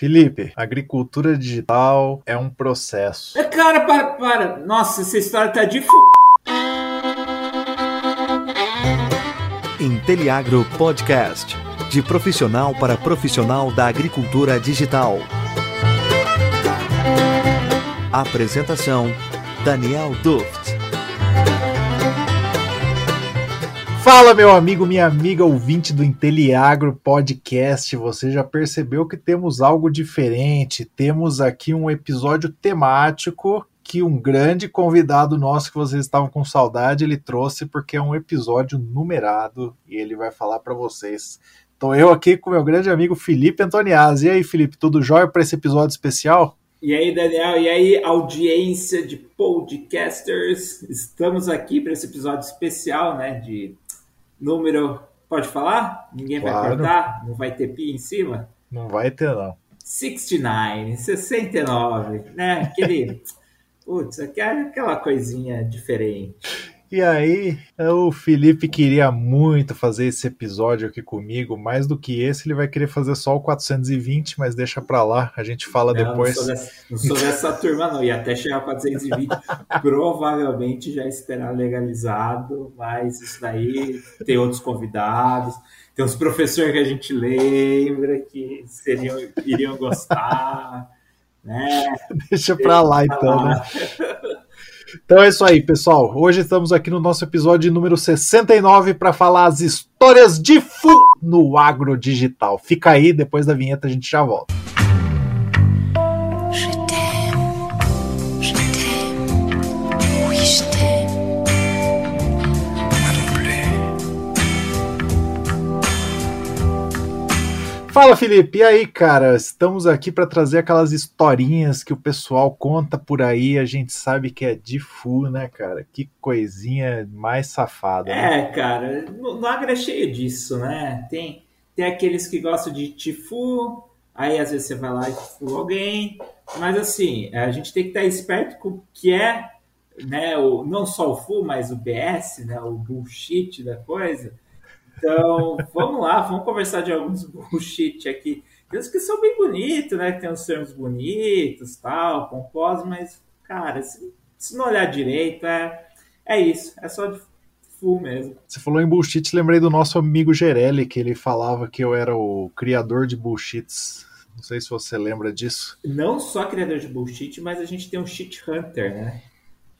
Felipe, agricultura digital é um processo. É, cara, para, para. Nossa, essa história tá de f... Inteliagro Podcast. De profissional para profissional da agricultura digital. Apresentação: Daniel Duft. Fala, meu amigo, minha amiga ouvinte do Inteliagro Podcast. Você já percebeu que temos algo diferente? Temos aqui um episódio temático que um grande convidado nosso que vocês estavam com saudade ele trouxe porque é um episódio numerado e ele vai falar para vocês. Estou eu aqui com meu grande amigo Felipe Antoniazzi. E aí, Felipe, tudo jóia para esse episódio especial? E aí, Daniel, e aí, audiência de podcasters? Estamos aqui para esse episódio especial, né, de número. Pode falar? Ninguém claro. vai cortar? Não vai ter pi em cima? Não vai ter, não. 69, 69, né? Aquele. Putz, aquela coisinha diferente. E aí, o Felipe queria muito fazer esse episódio aqui comigo, mais do que esse, ele vai querer fazer só o 420, mas deixa pra lá, a gente fala não, depois. Não sou, dessa, não sou dessa turma, não, e até chegar a 420, provavelmente já estará legalizado, mas isso daí tem outros convidados, tem uns professores que a gente lembra que seriam, iriam gostar, né? Deixa pra lá então, né? Então é isso aí, pessoal. Hoje estamos aqui no nosso episódio número 69 para falar as histórias de fu no agro digital. Fica aí, depois da vinheta a gente já volta. Fala Felipe, e aí cara? Estamos aqui para trazer aquelas historinhas que o pessoal conta por aí, a gente sabe que é de fu, né, cara? Que coisinha mais safada. Né? É, cara, no, Agra é cheio disso, né? Tem, tem aqueles que gostam de tifu, aí às vezes você vai lá e tifu alguém, mas assim, a gente tem que estar esperto com o que é, né, o, não só o fu, mas o BS, né, o bullshit da coisa então, vamos lá, vamos conversar de alguns bullshit aqui. Uns que são bem bonitos, né? Tem uns termos bonitos, tal, pomposos, mas, cara, se, se não olhar direito, é, é isso. É só de full mesmo. Você falou em bullshit, lembrei do nosso amigo Gerelli, que ele falava que eu era o criador de bullshits. Não sei se você lembra disso. Não só criador de bullshit, mas a gente tem um shit hunter, né?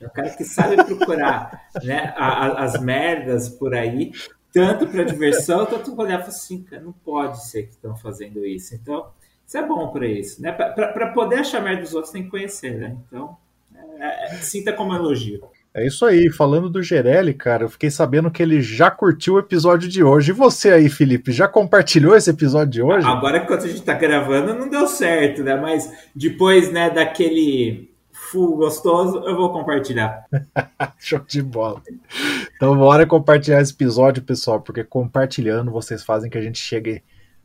É o cara que sabe procurar né, a, a, as merdas por aí tanto para diversão, tanto para olhar assim, cara, não pode ser que estão fazendo isso. Então, isso é bom para isso, né? Para poder achar merda dos outros, tem que conhecer, né? Então, é, é, sinta como elogio. É isso aí, falando do Gerelli, cara, eu fiquei sabendo que ele já curtiu o episódio de hoje. E você aí, Felipe, já compartilhou esse episódio de hoje? Agora, enquanto a gente tá gravando, não deu certo, né? Mas depois, né, daquele full gostoso, eu vou compartilhar. Show de bola. Então bora compartilhar esse episódio, pessoal, porque compartilhando vocês fazem que a gente chegue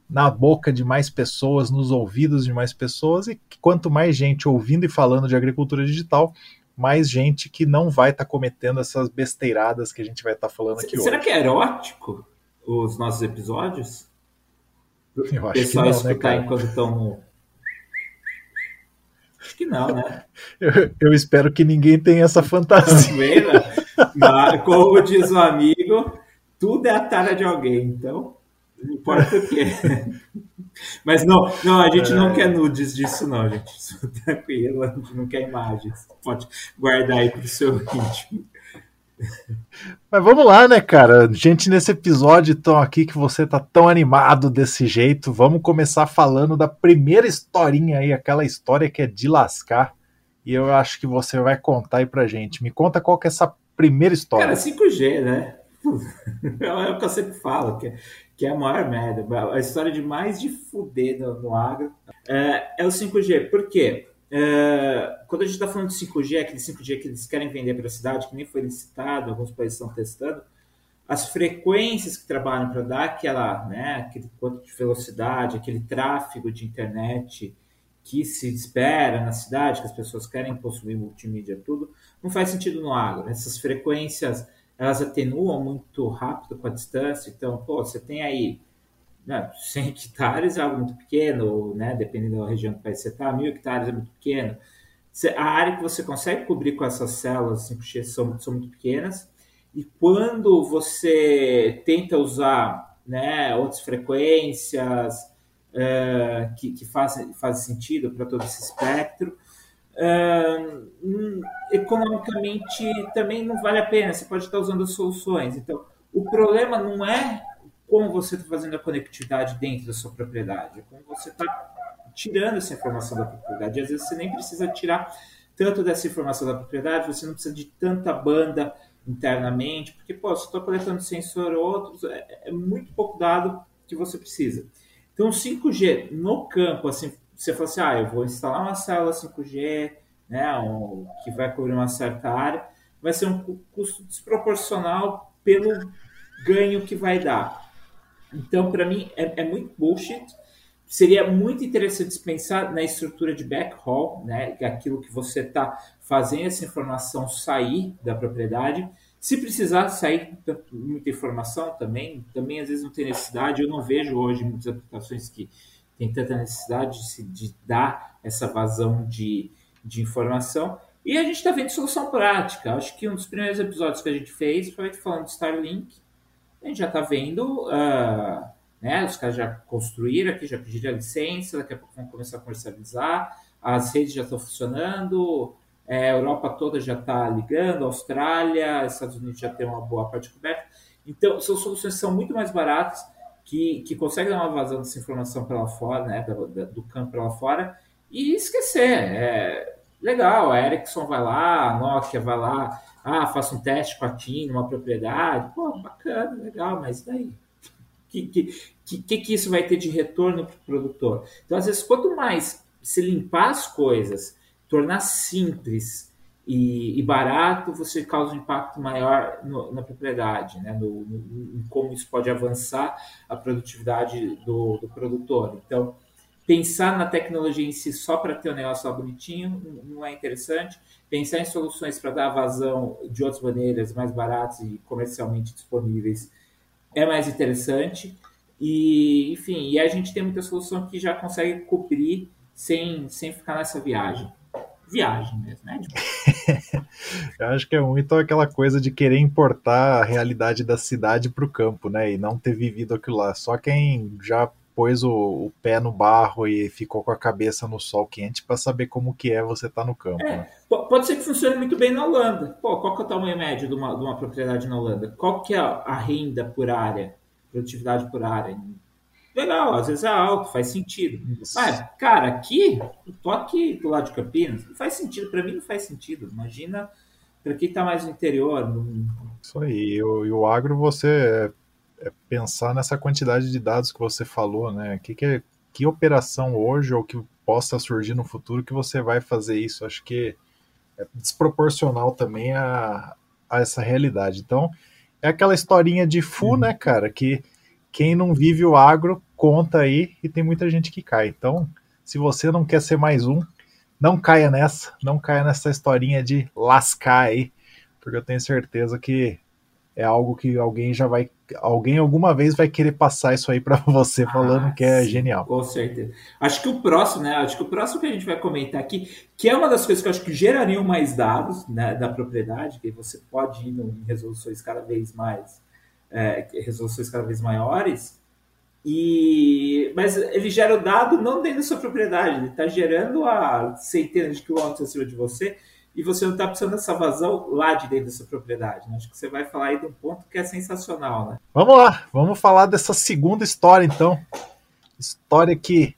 na boca de mais pessoas, nos ouvidos de mais pessoas, e quanto mais gente ouvindo e falando de agricultura digital, mais gente que não vai estar tá cometendo essas besteiradas que a gente vai estar tá falando aqui Será hoje. Será que é erótico os nossos episódios? Eu acho pessoal não, né, escutar né, enquanto estão Acho que não, né? Eu, eu espero que ninguém tenha essa fantasia. Mas, como diz o um amigo, tudo é a tara de alguém, então não importa o que. Mas não, não, a gente não é. quer nudes disso, não, gente. Tranquilo, a gente não quer imagens. Pode guardar aí para o seu ritmo. Mas vamos lá, né, cara? Gente, nesse episódio tão aqui que você tá tão animado desse jeito, vamos começar falando da primeira historinha aí, aquela história que é de lascar. E eu acho que você vai contar aí pra gente. Me conta qual que é essa primeira história. Cara, 5G, né? É o que eu sempre falo, que é, que é a maior merda. A história de mais de fuder no, no agro é, é o 5G. Por quê? É, quando a gente está falando de 5G, aquele 5G que eles querem vender para a cidade, que nem foi licitado, alguns países estão testando, as frequências que trabalham para dar aquela, né, aquele quanto de velocidade, aquele tráfego de internet que se espera na cidade, que as pessoas querem possuir multimídia, tudo, não faz sentido no agro. Essas frequências, elas atenuam muito rápido com a distância, então, pô, você tem aí né, 100 hectares é algo muito pequeno, né, dependendo da região que vai você está, mil hectares é muito pequeno. A área que você consegue cobrir com essas células 5G são, são muito pequenas, e quando você tenta usar né, outras frequências uh, que, que fazem, fazem sentido para todo esse espectro, uh, economicamente também não vale a pena, você pode estar usando soluções. Então, o problema não é como você está fazendo a conectividade dentro da sua propriedade, como você está tirando essa informação da propriedade. Às vezes você nem precisa tirar tanto dessa informação da propriedade, você não precisa de tanta banda internamente, porque, pô, se estou coletando sensor ou outros, é, é, muito pouco dado que você precisa. Então, 5G no campo, assim, você fala assim, ah, eu vou instalar uma célula 5G, né, um, que vai cobrir uma certa área, vai ser um custo desproporcional pelo ganho que vai dar. Então, para mim, é, é, muito bullshit. Seria muito interessante pensar na estrutura de backhaul, né? É aquilo que você está fazendo essa informação sair da propriedade. Se precisar sair muita informação também, também às vezes não tem necessidade. Eu não vejo hoje muitas aplicações que tem tanta necessidade de, de dar essa vazão de, de informação. E a gente está vendo solução prática. Acho que um dos primeiros episódios que a gente fez foi falando de Starlink a gente já está vendo, uh, né, os caras já construíram aqui, já pediram a licença, daqui a pouco vão começar a comercializar, as redes já estão funcionando, é, a Europa toda já está ligando, a Austrália, Estados Unidos já tem uma boa parte coberta. Então, são soluções que são muito mais baratas, que, que conseguem dar uma vazão dessa informação para lá fora, né, do, do campo para lá fora, e esquecer. É, legal, a Ericsson vai lá, a Nokia vai lá, ah, faço um teste com a TIM numa propriedade. Pô, bacana, legal, mas daí? Que, que, que, que isso vai ter de retorno para o produtor? Então, às vezes, quanto mais se limpar as coisas, tornar simples e, e barato, você causa um impacto maior no, na propriedade, né? No, no, em como isso pode avançar a produtividade do, do produtor. Então, pensar na tecnologia em si só para ter um negócio bonitinho não é interessante. Pensar em soluções para dar vazão de outras maneiras mais baratas e comercialmente disponíveis é mais interessante. E, enfim, e a gente tem muita solução que já consegue cobrir sem, sem ficar nessa viagem. Viagem mesmo, né? Eu acho que é muito aquela coisa de querer importar a realidade da cidade para o campo, né? E não ter vivido aquilo lá. Só quem já pôs o, o, pé no barro e ficou com a cabeça no sol quente para saber como que é você estar tá no campo. É, né? Pode ser que funcione muito bem na Holanda. Pô, qual que é o tamanho médio de uma, de uma propriedade na Holanda? Qual que é a renda por área? Produtividade por área? Legal, às vezes é alto, faz sentido. Isso. Mas, cara, aqui, eu tô aqui do lado de Campinas, não faz sentido. Para mim não faz sentido. Imagina para quem está mais no interior. No... Isso aí. E o, e o agro, você é pensar nessa quantidade de dados que você falou, né? Que, que, que operação hoje ou que possa surgir no futuro que você vai fazer isso? Acho que é desproporcional também a, a essa realidade. Então, é aquela historinha de FU, uhum. né, cara? Que quem não vive o agro conta aí e tem muita gente que cai. Então, se você não quer ser mais um, não caia nessa, não caia nessa historinha de lascar aí, porque eu tenho certeza que é algo que alguém já vai alguém alguma vez vai querer passar isso aí para você falando ah, que é sim, genial. Com certeza. Acho que o próximo, né? Acho que o próximo que a gente vai comentar aqui, que é uma das coisas que eu acho que gerariam mais dados né, da propriedade, que você pode ir em resoluções cada vez mais é, resoluções cada vez maiores. E, mas ele gera o dado não dentro da sua propriedade, ele está gerando a centenas de quilômetros acima de você e você não está precisando dessa vazão lá de dentro dessa propriedade. Né? Acho que você vai falar aí de um ponto que é sensacional, né? Vamos lá, vamos falar dessa segunda história então. História que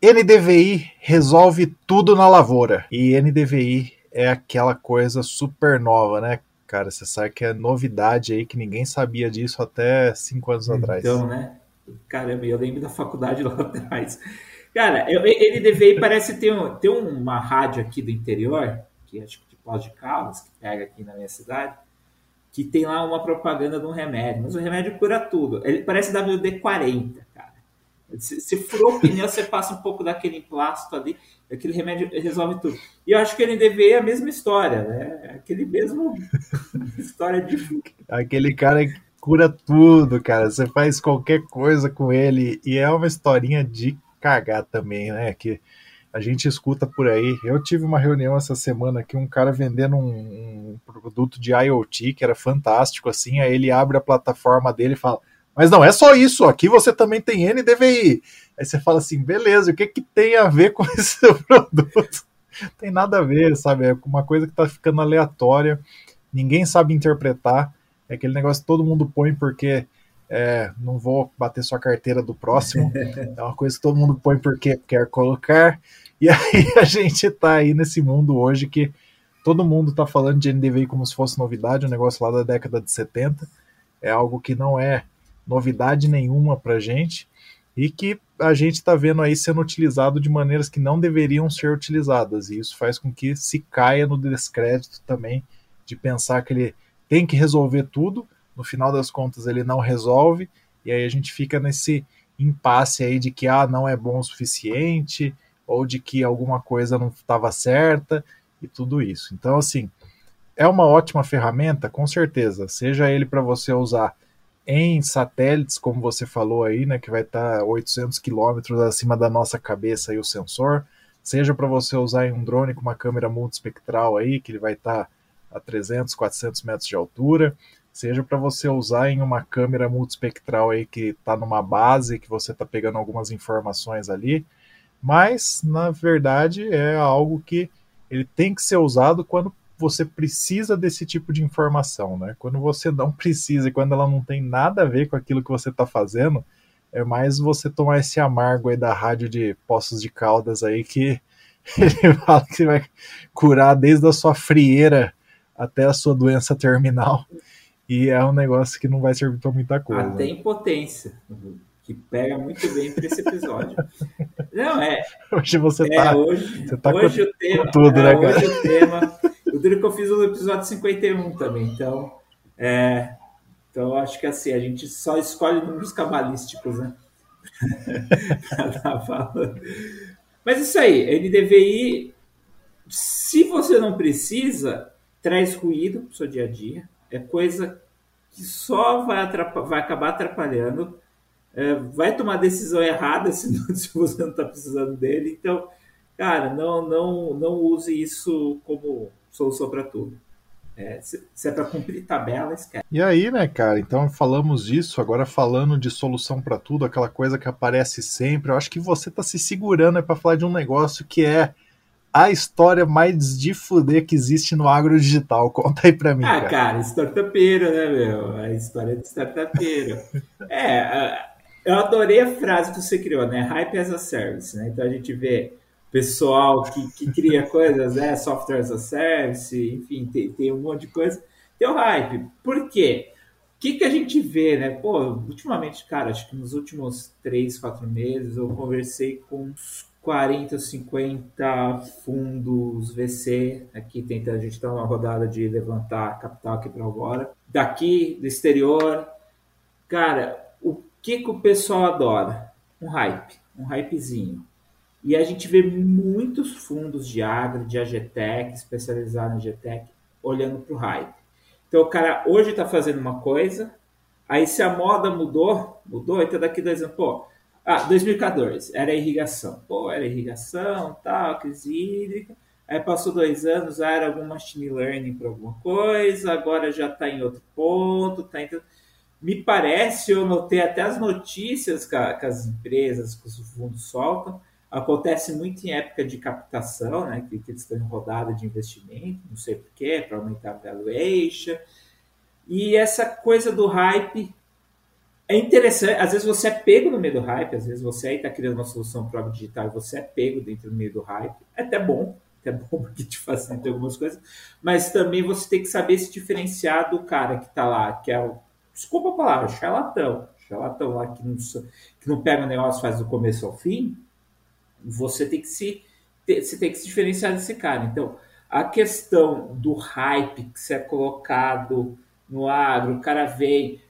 NDVI resolve tudo na lavoura. E NDVI é aquela coisa super nova, né? Cara, você sabe que é novidade aí que ninguém sabia disso até cinco anos então, atrás. Então, né? Caramba, eu lembro da faculdade lá atrás. Cara, NDVI parece ter, um, ter uma rádio aqui do interior que é tipo de pós de Caldas, que pega aqui na minha cidade, que tem lá uma propaganda de um remédio, mas o remédio cura tudo. Ele parece WD-40, cara. Se, se furou o pneu, você passa um pouco daquele emplasto ali, aquele remédio resolve tudo. E eu acho que ele NDV é a mesma história, né? Aquele mesmo história de. Aquele cara cura tudo, cara. Você faz qualquer coisa com ele e é uma historinha de cagar também, né? Que a gente escuta por aí. Eu tive uma reunião essa semana aqui, um cara vendendo um, um produto de IoT que era fantástico, assim. Aí ele abre a plataforma dele e fala: Mas não é só isso, aqui você também tem NDVI. Aí você fala assim: beleza, o que, que tem a ver com esse produto? tem nada a ver, sabe? É uma coisa que tá ficando aleatória, ninguém sabe interpretar. É aquele negócio que todo mundo põe porque é, não vou bater sua carteira do próximo. É uma coisa que todo mundo põe porque quer colocar. E aí a gente tá aí nesse mundo hoje que todo mundo tá falando de NDVI como se fosse novidade, um negócio lá da década de 70. É algo que não é novidade nenhuma pra gente e que a gente está vendo aí sendo utilizado de maneiras que não deveriam ser utilizadas. E isso faz com que se caia no descrédito também de pensar que ele tem que resolver tudo, no final das contas ele não resolve, e aí a gente fica nesse impasse aí de que ah, não é bom o suficiente, ou de que alguma coisa não estava certa, e tudo isso. Então, assim, é uma ótima ferramenta, com certeza, seja ele para você usar em satélites, como você falou aí, né, que vai estar 800 quilômetros acima da nossa cabeça o sensor, seja para você usar em um drone com uma câmera multispectral aí, que ele vai estar a 300, 400 metros de altura, seja para você usar em uma câmera multispectral aí que está numa base, que você está pegando algumas informações ali, mas na verdade é algo que ele tem que ser usado quando você precisa desse tipo de informação, né? Quando você não precisa e quando ela não tem nada a ver com aquilo que você está fazendo, é mais você tomar esse amargo aí da rádio de Poços de Caldas aí que ele fala que vai curar desde a sua frieira até a sua doença terminal. E é um negócio que não vai servir para muita coisa. Até impotência, que pega muito bem para esse episódio. Não, é. Hoje você é, tá. Hoje, você tá hoje com, o tema, tudo, é, né, cara? Hoje o tema. O duro que eu fiz no episódio 51 também. Então, é, então acho que assim, a gente só escolhe números cabalísticos, né? Mas isso aí, NDVI, se você não precisa, traz ruído para o seu dia a dia. É coisa que só vai, vai acabar atrapalhando. É, vai tomar decisão errada se, não, se você não está precisando dele. Então, cara, não, não, não use isso como solução para tudo. É, se, se, é para cumprir tabela, esquece. E aí, né, cara? Então falamos disso, agora falando de solução para tudo, aquela coisa que aparece sempre. Eu acho que você tá se segurando é para falar de um negócio que é a história mais de fuder que existe no agro digital. Conta aí para mim. Ah, cara, cara startupeiro, né, meu? A história de startupeiro. é, eu adorei a frase que você criou, né? Hype as a service, né? Então a gente vê pessoal que, que cria coisas, né? Software as a service, enfim, tem, tem um monte de coisa. Tem o hype. Por quê? O que, que a gente vê, né? Pô, ultimamente, cara, acho que nos últimos três, quatro meses eu conversei com uns 40, 50 fundos VC aqui tentando, a gente está numa rodada de levantar capital aqui para agora. Daqui, do exterior, cara, o que, que o pessoal adora? Um hype, um hypezinho. E a gente vê muitos fundos de agro, de AGTEC, especializados em AGTEC, olhando para o hype. Então o cara hoje está fazendo uma coisa, aí se a moda mudou, mudou, então daqui dois anos, pô, ah, 2014, era irrigação. Pô, era irrigação, tal, crise hídrica. Aí passou dois anos, ah, era algum machine learning para alguma coisa, agora já está em outro ponto, tá em... Me parece, eu notei até as notícias que, as empresas, que os fundos soltam, Acontece muito em época de captação, né, que, que eles estão em rodada de investimento, não sei porquê, para aumentar a valuation. E essa coisa do hype é interessante. Às vezes você é pego no meio do hype, às vezes você aí está criando uma solução para o digital e você é pego dentro do meio do hype. É até bom, é bom porque te facilita algumas coisas, mas também você tem que saber se diferenciar do cara que está lá, que é o, desculpa a palavra, charlatão. Charlatão lá que não, que não pega o negócio faz do começo ao fim você tem que se você tem que se diferenciar desse cara. Então, a questão do hype que você é colocado no agro, o cara vem.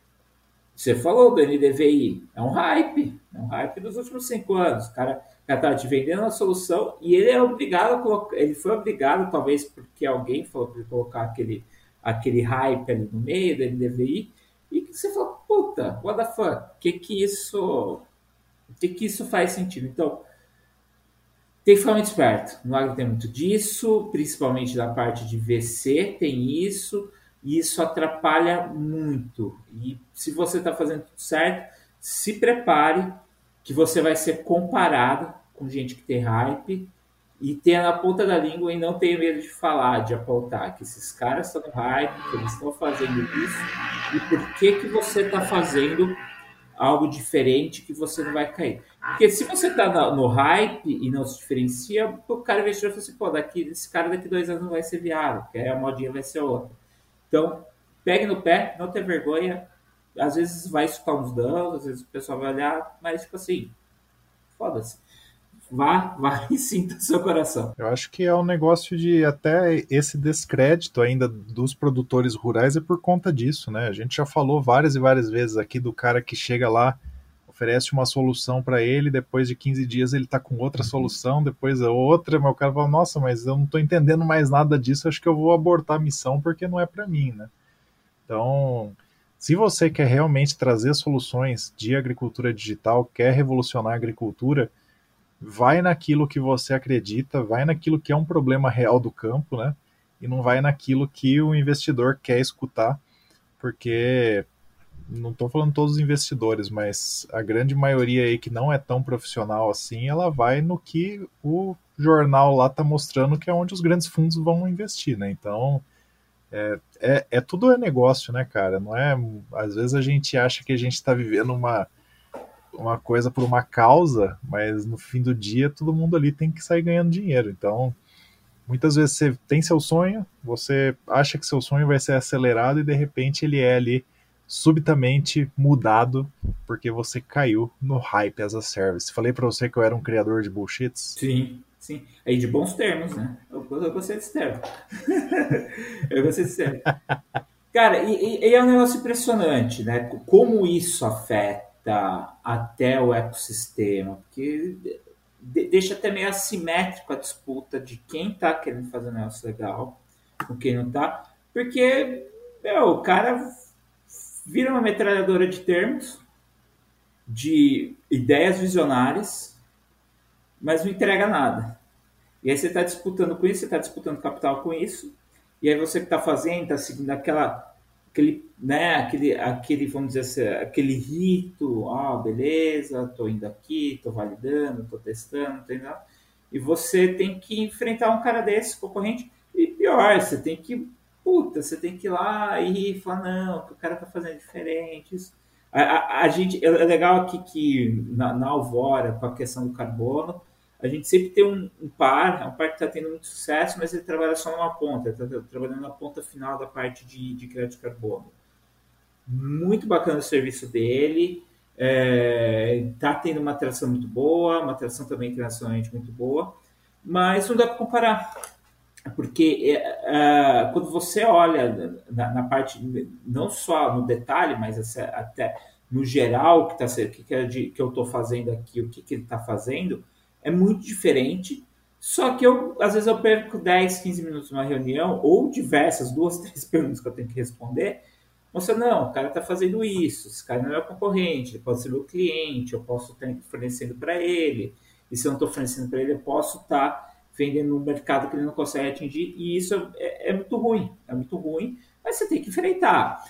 Você falou do NDVI, é um hype, é um hype dos últimos cinco anos. O cara está te vendendo a solução e ele é obrigado a colocar, ele foi obrigado, talvez porque alguém falou para ele colocar aquele, aquele hype ali no meio do NDVI, e você fala, puta, what the fuck, que que isso, que que isso faz sentido? Então, tem que ficar muito esperto. No agro tem muito disso, principalmente da parte de VC tem isso, e isso atrapalha muito. E se você está fazendo tudo certo, se prepare que você vai ser comparado com gente que tem hype e tenha na ponta da língua e não tenha medo de falar, de apontar que esses caras estão no hype, que eles estão fazendo isso e por que que você está fazendo algo diferente que você não vai cair. Porque se você está no hype e não se diferencia, o cara investidor fala assim, pô, daqui, esse cara daqui dois anos não vai ser viável, porque a modinha vai ser outra. Então, pegue no pé, não ter vergonha. Às vezes vai escutar uns danos, às vezes o pessoal vai olhar, mas tipo assim, foda-se. Vá, vá e sinta seu coração. Eu acho que é um negócio de até esse descrédito ainda dos produtores rurais é por conta disso, né? A gente já falou várias e várias vezes aqui do cara que chega lá, oferece uma solução para ele, depois de 15 dias ele tá com outra solução, depois a outra, mas o cara fala, nossa, mas eu não tô entendendo mais nada disso, acho que eu vou abortar a missão porque não é para mim, né? Então, se você quer realmente trazer soluções de agricultura digital, quer revolucionar a agricultura, vai naquilo que você acredita, vai naquilo que é um problema real do campo, né? E não vai naquilo que o investidor quer escutar, porque não estou falando todos os investidores, mas a grande maioria aí que não é tão profissional assim, ela vai no que o jornal lá está mostrando que é onde os grandes fundos vão investir, né? Então, é, é, é, tudo é negócio, né, cara? Não é. Às vezes a gente acha que a gente está vivendo uma, uma coisa por uma causa, mas no fim do dia todo mundo ali tem que sair ganhando dinheiro. Então, muitas vezes você tem seu sonho, você acha que seu sonho vai ser acelerado e de repente ele é ali subitamente mudado porque você caiu no hype as a service. Falei para você que eu era um criador de bullshits? Sim. Sim, aí de bons termos, né? Eu, eu gostei desse termo. eu gostei desse termo. Cara, e, e, é um negócio impressionante, né? Como isso afeta até o ecossistema, porque de, deixa até meio assimétrico a disputa de quem tá querendo fazer um negócio legal com quem não tá, porque meu, o cara vira uma metralhadora de termos, de ideias visionárias, mas não entrega nada. E aí você está disputando com isso, você está disputando capital com isso, e aí você que está fazendo, está seguindo aquela, aquele, né, aquele, aquele, vamos dizer assim, aquele rito, ah, beleza, estou indo aqui, estou validando, estou testando, tô indo e você tem que enfrentar um cara desse, concorrente, e pior, você tem que, puta, você tem que ir lá e falar, não, o cara está fazendo diferente, isso. A, a, a, gente, é legal aqui que na, na Alvora, com a questão do carbono, a gente sempre tem um, um par, é um par que está tendo muito sucesso, mas ele trabalha só numa ponta, está trabalhando na ponta final da parte de, de crédito de carbono. Muito bacana o serviço dele, está é, tá tendo uma atração muito boa, uma atração também internacionalmente muito boa, mas não dá para comparar, porque é, é, quando você olha na, na, parte, não só no detalhe, mas até no geral que, tá, que, que, é que eu estou fazendo aqui, o que, que ele está fazendo, é muito diferente. Só que eu, às vezes, eu perco 10, 15 minutos numa reunião, ou diversas, duas, três perguntas que eu tenho que responder. Você, não, o cara está fazendo isso, esse cara não é concorrente, ele pode ser meu cliente, eu posso estar fornecendo para ele. E se eu não estou fornecendo para ele, eu posso estar tá vendendo no mercado que ele não consegue atingir. E isso é, é muito ruim, é muito ruim, mas você tem que enfrentar.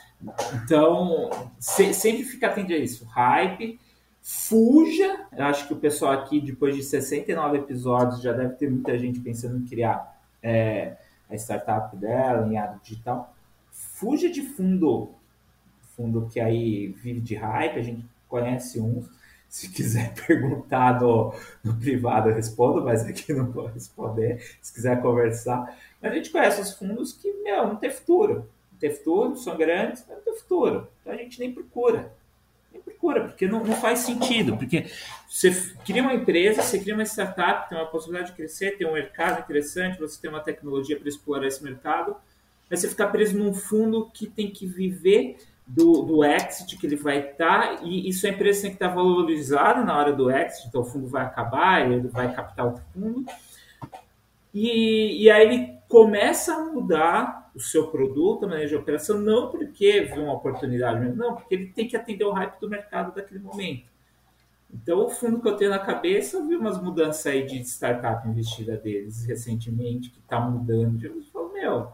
Então, se, sempre fica atento a isso. Hype, Fuja, eu acho que o pessoal aqui, depois de 69 episódios, já deve ter muita gente pensando em criar é, a startup dela em área digital. Fuja de fundo, fundo que aí vive de hype, a gente conhece uns. Se quiser perguntar no, no privado, eu respondo, mas aqui não vou responder. Se quiser conversar. Mas a gente conhece os fundos que, meu, não tem futuro. Não tem futuro, são grandes, mas não tem futuro. Então a gente nem procura procura, porque não, não faz sentido. Porque você cria uma empresa, você cria uma startup, tem uma possibilidade de crescer, tem um mercado interessante, você tem uma tecnologia para explorar esse mercado, mas você ficar preso num fundo que tem que viver do, do exit que ele vai estar, tá, e isso a empresa tem que estar valorizada na hora do exit, então o fundo vai acabar, ele vai captar outro fundo. E, e aí ele começa a mudar o seu produto, a maneira de operação, não porque viu uma oportunidade, não, porque ele tem que atender o hype do mercado daquele momento. Então, o fundo que eu tenho na cabeça, eu vi umas mudanças aí de startup investida deles recentemente, que está mudando. Eu falo, meu,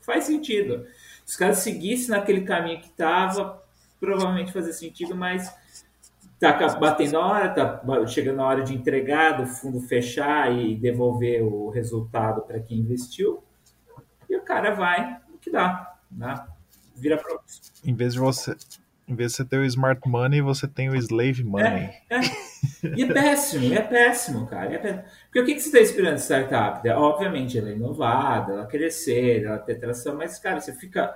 faz sentido. Se os caras seguissem naquele caminho que estava, provavelmente fazia sentido, mas tá batendo a hora, tá chegando a hora de entregar, do fundo fechar e devolver o resultado para quem investiu. E o cara vai o que dá, né? Vira para Em vez de você em vez de você ter o smart money, você tem o slave money. É, é. E é péssimo, é péssimo, cara. É péssimo. Porque o que, que você está esperando de startup? Obviamente, ela é inovada, ela crescer, ela ter tração, mas, cara, você fica,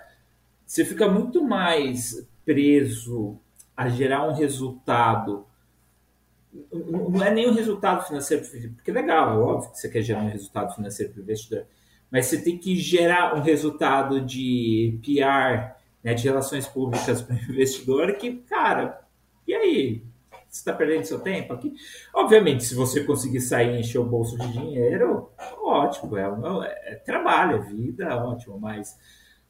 você fica muito mais preso a gerar um resultado. Não é nem um resultado financeiro, porque é legal, é óbvio que você quer gerar um resultado financeiro para o investidor, mas você tem que gerar um resultado de PR né, de relações públicas para o investidor que, cara, e aí? Você está perdendo seu tempo aqui? Obviamente, se você conseguir sair e encher o bolso de dinheiro, ótimo, é, é, é trabalho, é vida, ótimo, mas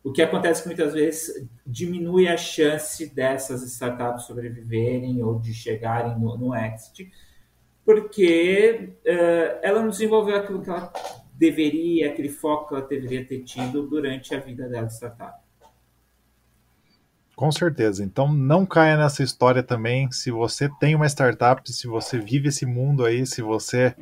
o que acontece é que muitas vezes diminui a chance dessas startups sobreviverem ou de chegarem no, no exit, porque uh, ela não desenvolveu aquilo que ela deveria, aquele foco que ela deveria ter tido durante a vida dela de startup. Com certeza. Então não caia nessa história também. Se você tem uma startup, se você vive esse mundo aí, se você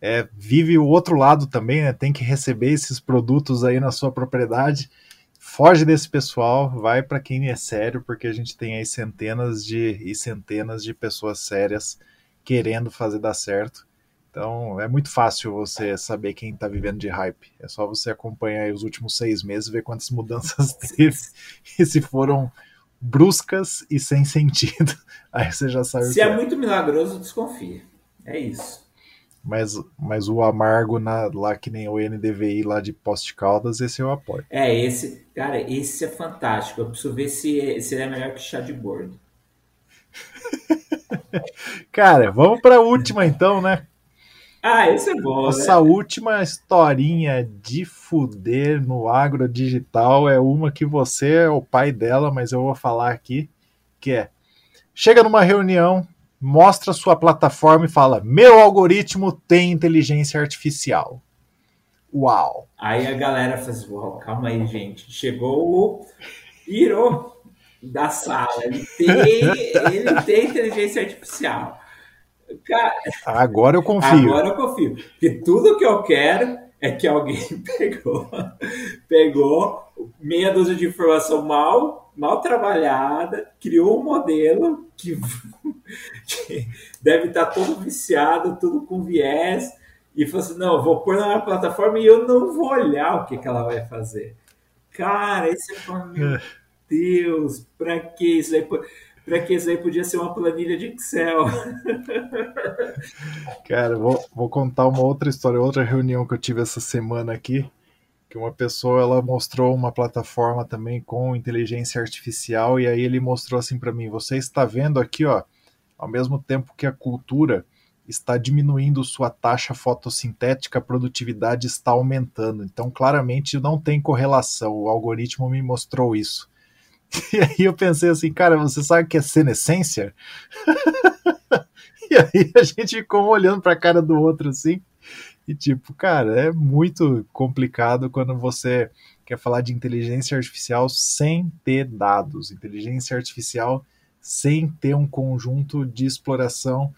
é, vive o outro lado também, né? Tem que receber esses produtos aí na sua propriedade. Foge desse pessoal, vai para quem é sério, porque a gente tem aí centenas de e centenas de pessoas sérias querendo fazer dar certo. Então é muito fácil você saber quem está vivendo de hype. É só você acompanhar os últimos seis meses, ver quantas mudanças teve e se foram bruscas e sem sentido. Aí você já sabe. Se é, é muito milagroso, desconfia. É isso. Mas, mas o amargo na, lá que nem o NDVI lá de Poste Caldas, esse eu apoio. É, esse, cara, esse é fantástico. Eu preciso ver se, se ele é melhor que chá de bordo. cara, vamos para a última então, né? Ah, esse é bom. Essa né? última historinha de fuder no agro digital é uma que você é o pai dela, mas eu vou falar aqui, que é chega numa reunião, mostra sua plataforma e fala: "Meu algoritmo tem inteligência artificial". Uau. Aí a galera faz, uau, calma aí, gente. Chegou o Iro da sala. Ele tem, ele tem inteligência artificial. Cara, agora eu confio. Agora eu confio. Porque tudo que eu quero é que alguém pegou, pegou meia dúzia de informação mal, mal trabalhada, criou um modelo que, que deve estar todo viciado, tudo com viés, e falou assim: não, vou pôr na minha plataforma e eu não vou olhar o que, que ela vai fazer. Cara, esse é meu é. Deus, pra que isso aí? Para que isso aí podia ser uma planilha de Excel. Cara, vou, vou contar uma outra história, outra reunião que eu tive essa semana aqui, que uma pessoa ela mostrou uma plataforma também com inteligência artificial e aí ele mostrou assim para mim, você está vendo aqui, ó, ao mesmo tempo que a cultura está diminuindo sua taxa fotossintética, a produtividade está aumentando. Então, claramente não tem correlação. O algoritmo me mostrou isso. E aí eu pensei assim, cara, você sabe o que é senescência? e aí a gente ficou olhando para a cara do outro assim. E tipo, cara, é muito complicado quando você quer falar de inteligência artificial sem ter dados, inteligência artificial sem ter um conjunto de exploração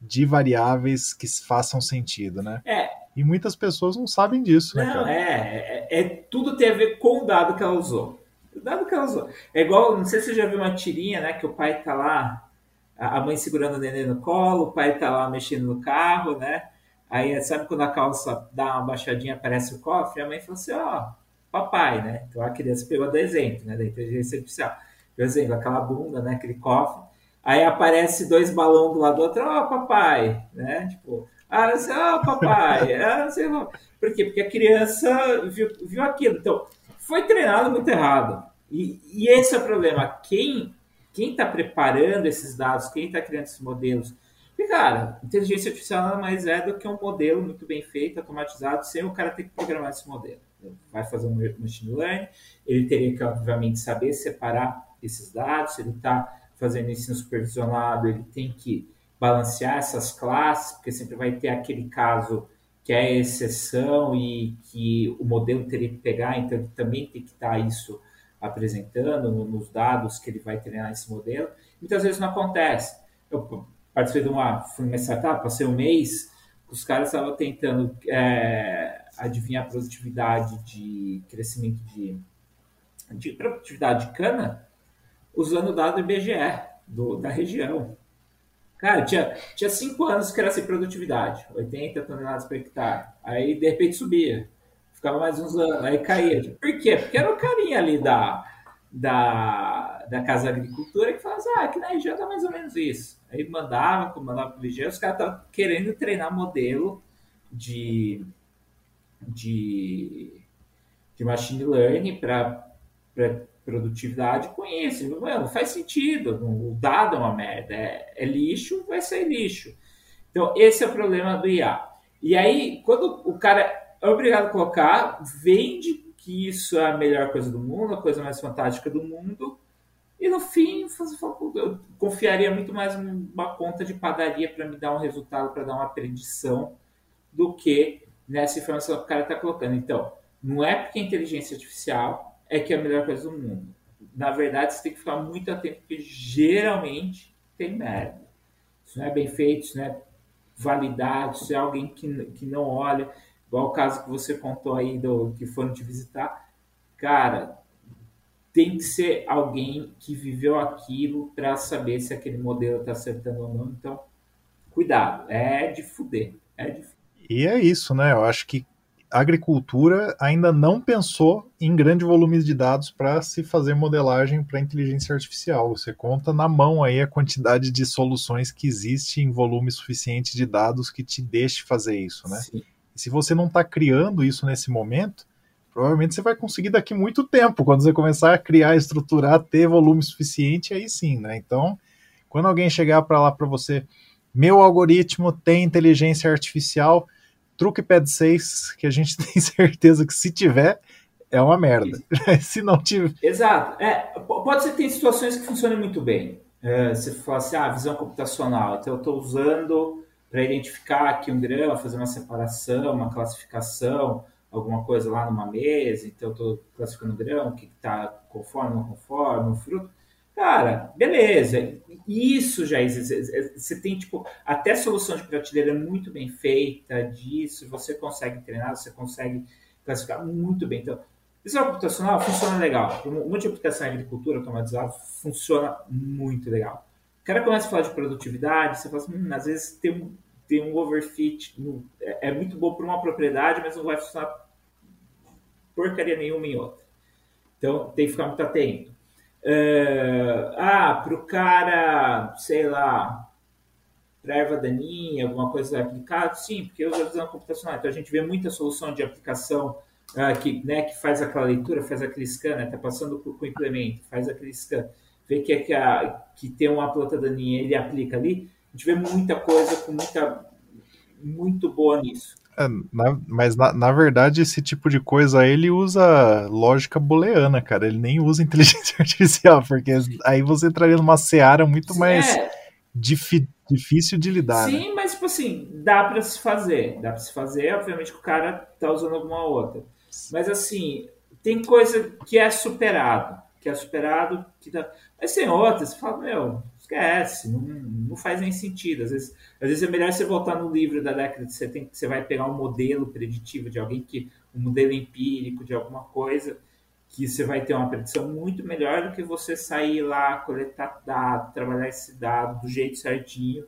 de variáveis que façam sentido, né? É. E muitas pessoas não sabem disso, né, não, cara? É, é, é, tudo tem a ver com o dado que ela usou. Dado que elas... É igual, não sei se você já viu uma tirinha, né? Que o pai tá lá, a mãe segurando o neném no colo, o pai tá lá mexendo no carro, né? Aí, sabe quando a calça dá uma baixadinha, aparece o cofre? A mãe fala assim, ó, oh, papai, né? Então a criança pegou do exemplo, né? Da inteligência artificial. Por exemplo, aquela bunda, né? Aquele cofre. Aí aparece dois balões do lado do outro, ó, oh, papai, né? Tipo, ah, assim, ó, oh, papai. ah, sei lá. Por quê? Porque a criança viu, viu aquilo. Então, foi treinado muito errado. E, e esse é o problema. Quem quem está preparando esses dados, quem está criando esses modelos. E, cara, inteligência artificial nada mais é do que um modelo muito bem feito, automatizado, sem o cara ter que programar esse modelo. vai fazer um machine learning, ele teria que, obviamente, saber separar esses dados, se ele está fazendo ensino supervisionado, ele tem que balancear essas classes, porque sempre vai ter aquele caso que é exceção e que o modelo teria que pegar, então ele também tem que estar isso apresentando nos dados que ele vai treinar esse modelo. Muitas vezes não acontece. Eu participei de uma, fui numa startup, passei um mês, os caras estavam tentando é, adivinhar a produtividade de crescimento de, de produtividade de cana usando o dado do IBGE, do, da região. Cara, tinha, tinha cinco anos que era assim, produtividade, 80 toneladas por hectare. Aí, de repente, subia. Ficava mais uns anos, aí caía. Por quê? Porque era o carinha ali da, da, da Casa Agricultura que falava assim, ah, aqui na região tá mais ou menos isso. Aí mandava, mandava pro vigia, os caras estavam querendo treinar modelo de, de, de machine learning para produtividade isso. Mano, faz sentido. O dado é uma merda. É, é, lixo, vai ser lixo. Então, esse é o problema do IA. E aí, quando o cara é obrigado a colocar, vende que isso é a melhor coisa do mundo, a coisa mais fantástica do mundo, e no fim, eu confiaria muito mais numa conta de padaria para me dar um resultado, para dar uma predição, do que nessa informação que o cara está colocando. Então, não é porque a inteligência artificial é que é a melhor coisa do mundo. Na verdade, você tem que ficar muito atento, porque geralmente tem merda. Isso não é bem feito, isso não é validado, isso é alguém que, que não olha. Igual o caso que você contou aí do que foram te visitar. Cara, tem que ser alguém que viveu aquilo para saber se aquele modelo está acertando ou não. Então, cuidado, é de fuder. É de fuder. E é isso, né? Eu acho que a agricultura ainda não pensou em grande volume de dados para se fazer modelagem para inteligência artificial. Você conta na mão aí a quantidade de soluções que existe em volume suficiente de dados que te deixe fazer isso, né? Sim. E se você não está criando isso nesse momento, provavelmente você vai conseguir daqui muito tempo, quando você começar a criar, estruturar, ter volume suficiente, aí sim, né? Então, quando alguém chegar para lá para você, meu algoritmo tem inteligência artificial, truque pad 6, que a gente tem certeza que se tiver, é uma merda. se não tiver. Exato. É, pode ser que tem situações que funcionem muito bem. É, você fala assim, ah, visão computacional. Então eu estou usando para identificar aqui um grama, fazer uma separação, uma classificação, alguma coisa lá numa mesa. Então eu estou classificando o grão, o que está conforme, não conforme, o fruto. Cara, beleza. Isso já existe. Você tem, tipo, até solução de prateleira muito bem feita disso. Você consegue treinar, você consegue classificar muito bem. Então, visão computacional funciona legal. De aplicação em agricultura automatizada funciona muito legal. O cara começa a falar de produtividade, você fala assim, hum, às vezes tem um, tem um overfit, é, é, muito bom para uma propriedade, mas não vai funcionar porcaria nenhuma em outra. Então, tem que ficar muito atento. Uh, ah, para o cara, sei lá, para erva daninha, alguma coisa aplicada, sim, porque usa a visão computacional. Então a gente vê muita solução de aplicação uh, que, né, que faz aquela leitura, faz aquele scan, está né, passando com o implemento, faz aquele scan, vê que, é que, a, que tem uma planta daninha, ele aplica ali. A gente vê muita coisa com muita muito boa nisso. É, na, mas na, na, verdade, esse tipo de coisa ele usa lógica booleana, cara. Ele nem usa inteligência artificial, porque aí você entraria numa seara muito mais é. difícil de lidar. Sim, né? mas tipo assim, dá para se fazer. Dá para se fazer, obviamente que o cara tá usando alguma outra. Mas assim, tem coisa que é superado. Que é superado, que dá... mas tem outras, você fala, meu, esquece, não, não faz nem sentido. Às vezes, às vezes é melhor você voltar no livro da década de 70, que você vai pegar um modelo preditivo de alguém, que um modelo empírico de alguma coisa, que você vai ter uma predição muito melhor do que você sair lá, coletar dados, trabalhar esse dado do jeito certinho,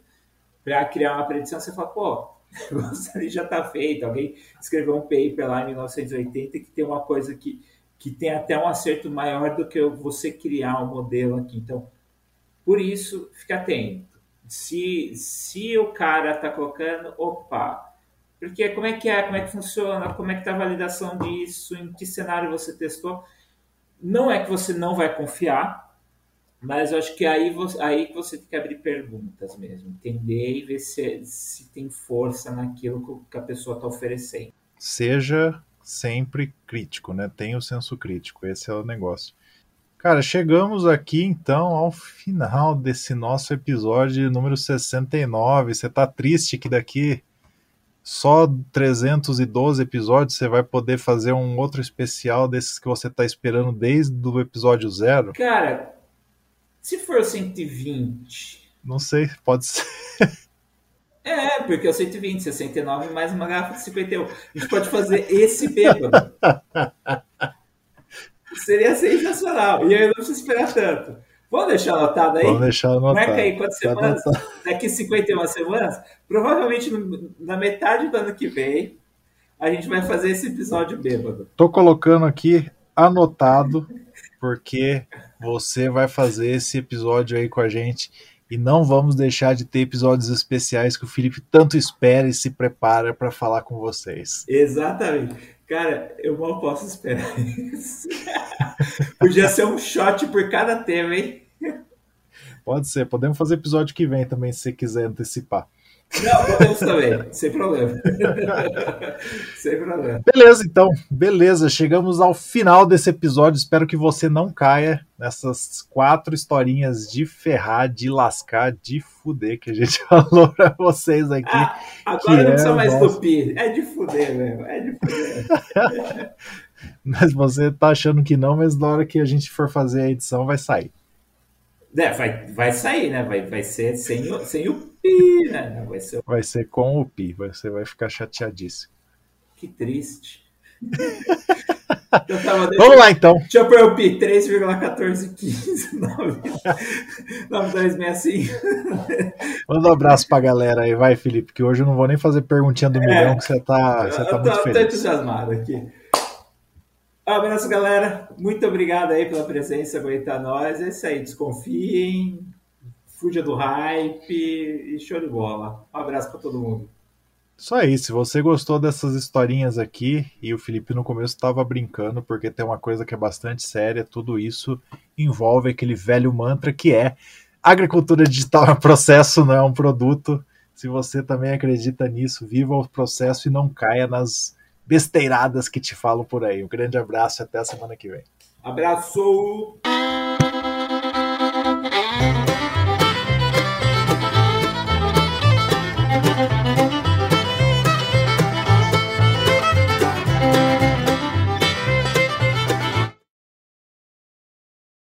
para criar uma predição. Você fala, pô, isso ali já está feito. Alguém escreveu um paper lá em 1980 que tem uma coisa que, que tem até um acerto maior do que você criar um modelo aqui. Então, por isso, fica atento. Se, se o cara está colocando, opa, porque como é que é, como é que funciona, como é que está a validação disso, em que cenário você testou. Não é que você não vai confiar, mas eu acho que aí, você, aí você tem que abrir perguntas mesmo, entender e ver se, se tem força naquilo que a pessoa está oferecendo. Seja sempre crítico, né? Tem o senso crítico, esse é o negócio. Cara, chegamos aqui então ao final desse nosso episódio número 69. Você tá triste que daqui só 312 episódios você vai poder fazer um outro especial desses que você tá esperando desde o episódio zero? Cara, se for 120. Não sei, pode ser. É, porque é o 120, 69 mais uma garrafa de 51. A gente pode fazer esse bêbado. Seria sensacional. E aí eu não preciso esperar tanto. Vamos deixar anotado aí? Vamos deixar anotado. Marca aí quantas tá semanas? Daqui 51 semanas? Provavelmente na metade do ano que vem a gente vai fazer esse episódio bêbado. Tô colocando aqui anotado, porque você vai fazer esse episódio aí com a gente e não vamos deixar de ter episódios especiais que o Felipe tanto espera e se prepara para falar com vocês. Exatamente. Cara, eu mal posso esperar isso. Podia ser um shot por cada tema, hein? Pode ser. Podemos fazer episódio que vem também, se você quiser antecipar. Não, podemos também, sem problema. sem problema. Beleza, então. Beleza, chegamos ao final desse episódio. Espero que você não caia nessas quatro historinhas de ferrar, de lascar, de fuder que a gente falou pra vocês aqui. Ah, agora não é precisa mais nosso... tupir. É de fuder mesmo, é de fuder. mas você tá achando que não, mas na hora que a gente for fazer a edição vai sair. É, vai, vai sair, né? Vai, vai ser sem o, sem o pi, né? Vai ser... vai ser com o pi, você vai ficar chateadíssimo. Que triste. Tava, Vamos lá então. Deixa eu pôr o pi 3,1415 9265. Manda um abraço pra galera aí, vai, Felipe, que hoje eu não vou nem fazer perguntinha do é, milhão, que você tá, você tá eu muito tô, feliz. Tô entusiasmado aqui. Um abraço, galera. Muito obrigado aí pela presença, aguentar nós. É isso aí, desconfiem, fuja do hype e show de bola. Um abraço para todo mundo. Isso aí, se você gostou dessas historinhas aqui, e o Felipe no começo estava brincando, porque tem uma coisa que é bastante séria, tudo isso envolve aquele velho mantra que é agricultura digital é um processo, não é um produto. Se você também acredita nisso, viva o processo e não caia nas besteiradas que te falam por aí. Um grande abraço e até a semana que vem. Abraço!